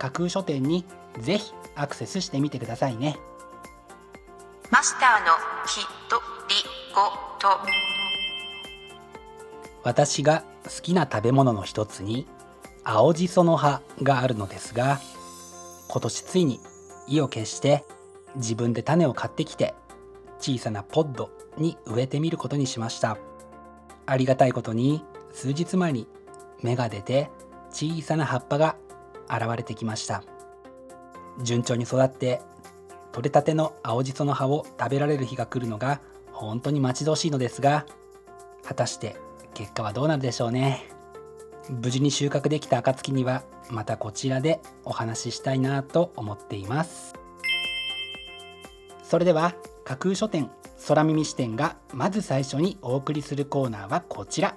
架空書店にぜひアクセスしてみてくださいね。マスターのひとりごと。私が好きな食べ物の一つに青じその葉があるのですが今年ついに意を決して自分で種を買ってきて小さなポッドに植えてみることにしました。ありがたいことに数日前に芽が出て小さな葉っぱが現れてきました。順調に育って取れたての青じその葉を食べられる日が来るのが本当に待ち遠しいのですが果たして結果はどうなるでしょうね。無事に収穫できた暁にはまたこちらでお話ししたいなと思っています。それでは架空書店空耳視点がまず最初にお送りするコーナーはこちら。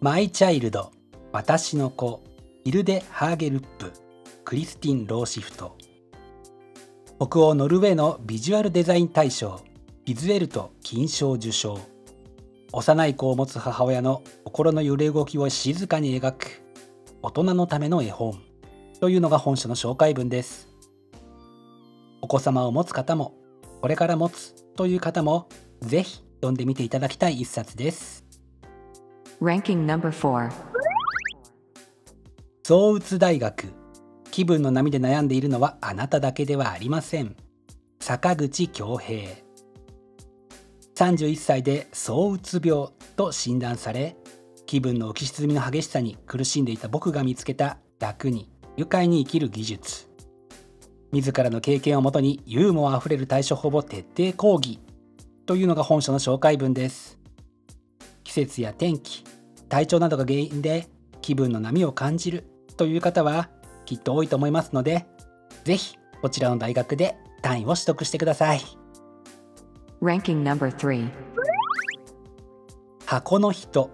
マイチャイルド私の子イルデ・ハーゲルップクリスティン・ローシフト。北欧ノルウェーのビジュアルデザイン大賞ビズエルト金賞受賞。幼い子を持つ母親の心の揺れ動きを静かに描く大人のための絵本。というのが本書の紹介文です。お子様を持つ方もこれから持つという方もぜひ読んでみていただきたい一冊です。Ranking number 4躁うつ大学。気分の波で悩んでいるのはあなただけではありません。坂口恭平。31歳で躁うつ病と診断され気分の浮き沈みの激しさに苦しんでいた僕が見つけた楽に愉快に生きる技術。自らの経験をもとにユーモアあふれる対処法を徹底講義というのが本書の紹介文です。季節や天気体調などが原因で気分の波を感じるという方はきっと多いと思いますのでぜひこちらの大学で単位を取得してください。Ranking No.3 箱の人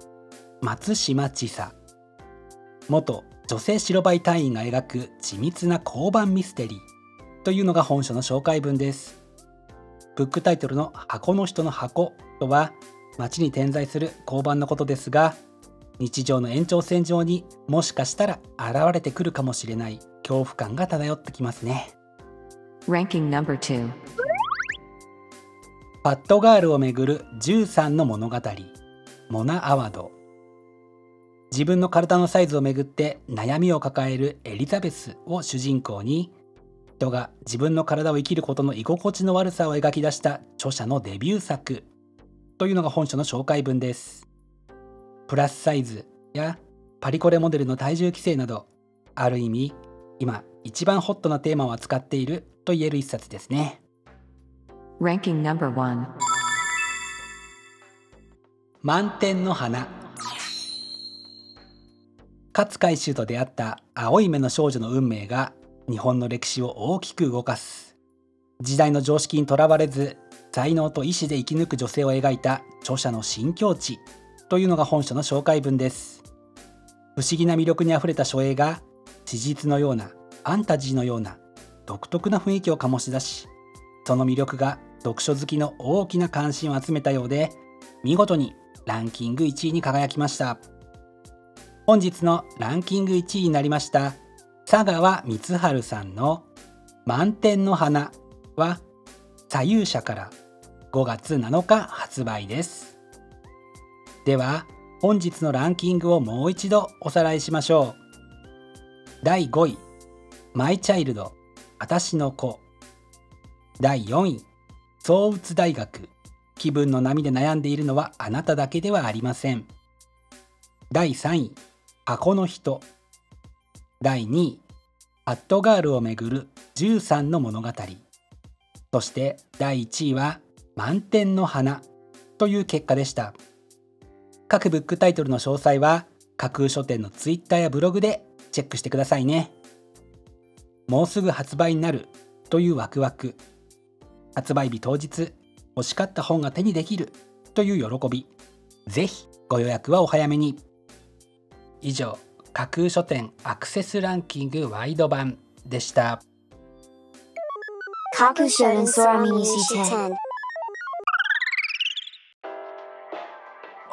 松島千佐元女性白バイ隊員が描く緻密な交番ミステリーというのが本書の紹介文です。ブックタイトルの箱の人の箱とは街に点在する交番のことですが日常の延長線上にもしかしたら現れてくるかもしれない恐怖感が漂ってきますね。Ranking number 2パッドガールをめぐる13の物語モナ・アワド。自分の体のサイズをめぐって悩みを抱えるエリザベスを主人公に人が自分の体を生きることの居心地の悪さを描き出した著者のデビュー作というのが本書の紹介文ですプラスサイズやパリコレモデルの体重規制などある意味今一番ホットなテーマを扱っていると言える一冊ですね。Ranking number 1満天の花。勝海舟と出会った青い目の少女の運命が日本の歴史を大きく動かす。時代の常識にとらわれず才能と意志で生き抜く女性を描いた著者の新境地というのが本書の紹介文です。不思議な魅力にあふれた書影が史実のようなファンタジーのような独特な雰囲気を醸し出しその魅力が読書好きの大きな関心を集めたようで見事にランキング1位に輝きました。本日のランキング1位になりました佐川光晴さんの「満天の花」は左右者から5月7日発売です。では本日のランキングをもう一度おさらいしましょう。第5位マイチャイルド私の子。第4位創鬱大学。気分の波で悩んでいるのはあなただけではありません。第3位箱の人。第2位アットガールをめぐる13の物語。そして第1位は満天の花という結果でした。各ブックタイトルの詳細は架空書店のツイッターやブログでチェックしてくださいね。もうすぐ発売になるというワクワク。発売日当日欲しかった本が手にできるという喜び。ぜひご予約はお早めに。以上架空書店アクセスランキングワイド版でした。架空書店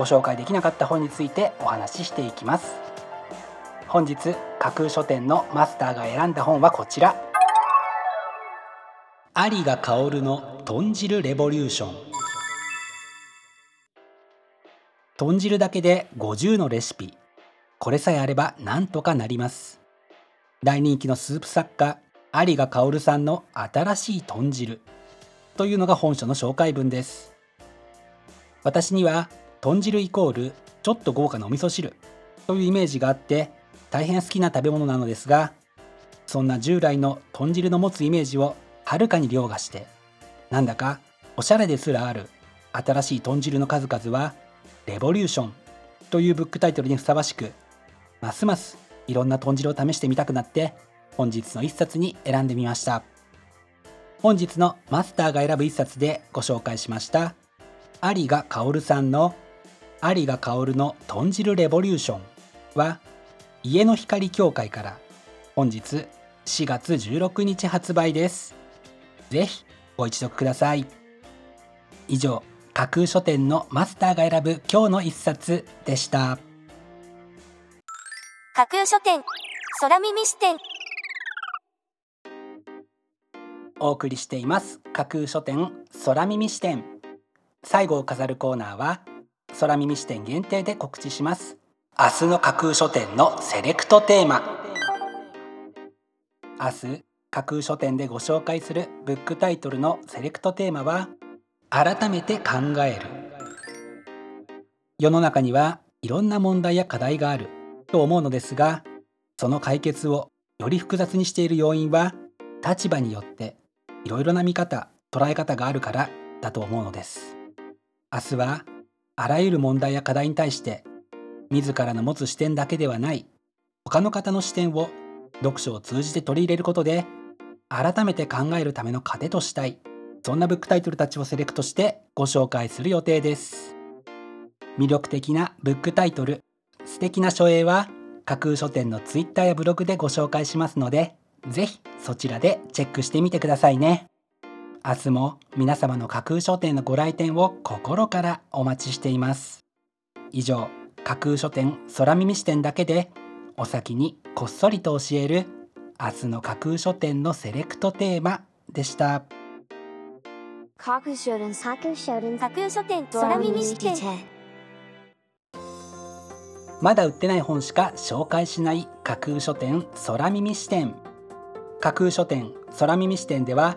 ご紹介できなかった本についてお話ししていきます。本日架空書店のマスターが選んだ本はこちら。有賀薫の豚汁レボリューション。豚汁だけで50のレシピ。これさえあればなんとかなります。大人気のスープ作家有賀薫さんの新しい豚汁というのが本書の紹介文です。私には豚汁イコールちょっと豪華なお味噌汁。というイメージがあって大変好きな食べ物なのですがそんな従来の豚汁の持つイメージをはるかに凌駕してなんだかおしゃれですらある新しい豚汁の数々はレボリューションというブックタイトルにふさわしくますますいろんな豚汁を試してみたくなって本日の一冊に選んでみました。本日のマスターが選ぶ一冊でご紹介しました有賀薫さんの有賀薫の豚汁レボリューションは家の光協会から本日4月16日発売です。ぜひご一読ください。以上架空書店のマスターが選ぶ今日の一冊でした。架空書店空耳視点。お送りしています。架空書店空耳視点。最後を飾るコーナーは空耳視点限定で告知します。明日の架空書店のセレクトテーマ。明日架空書店でご紹介するブックタイトルのセレクトテーマは改めて考える。世の中にはいろんな問題や課題がある。と思うのですがその解決をより複雑にしている要因は立場によっていろいろな見方捉え方があるからだと思うのです。明日はあらゆる問題や課題に対して自らの持つ視点だけではない他の方の視点を読書を通じて取り入れることで改めて考えるための糧としたいそんなブックタイトルたちをセレクトしてご紹介する予定です。魅力的なブックタイトル素敵な書影は架空書店のツイッターやブログでご紹介しますのでぜひそちらでチェックしてみてくださいね。明日も皆様の架空書店のご来店を心からお待ちしています。以上架空書店空耳視点だけでお先にこっそりと教える明日の架空書店のセレクトテーマでした。架空書店架空書店架空書店空耳視点。まだ売ってない本しか紹介しない架空書店空耳視点。架空書店空耳視点では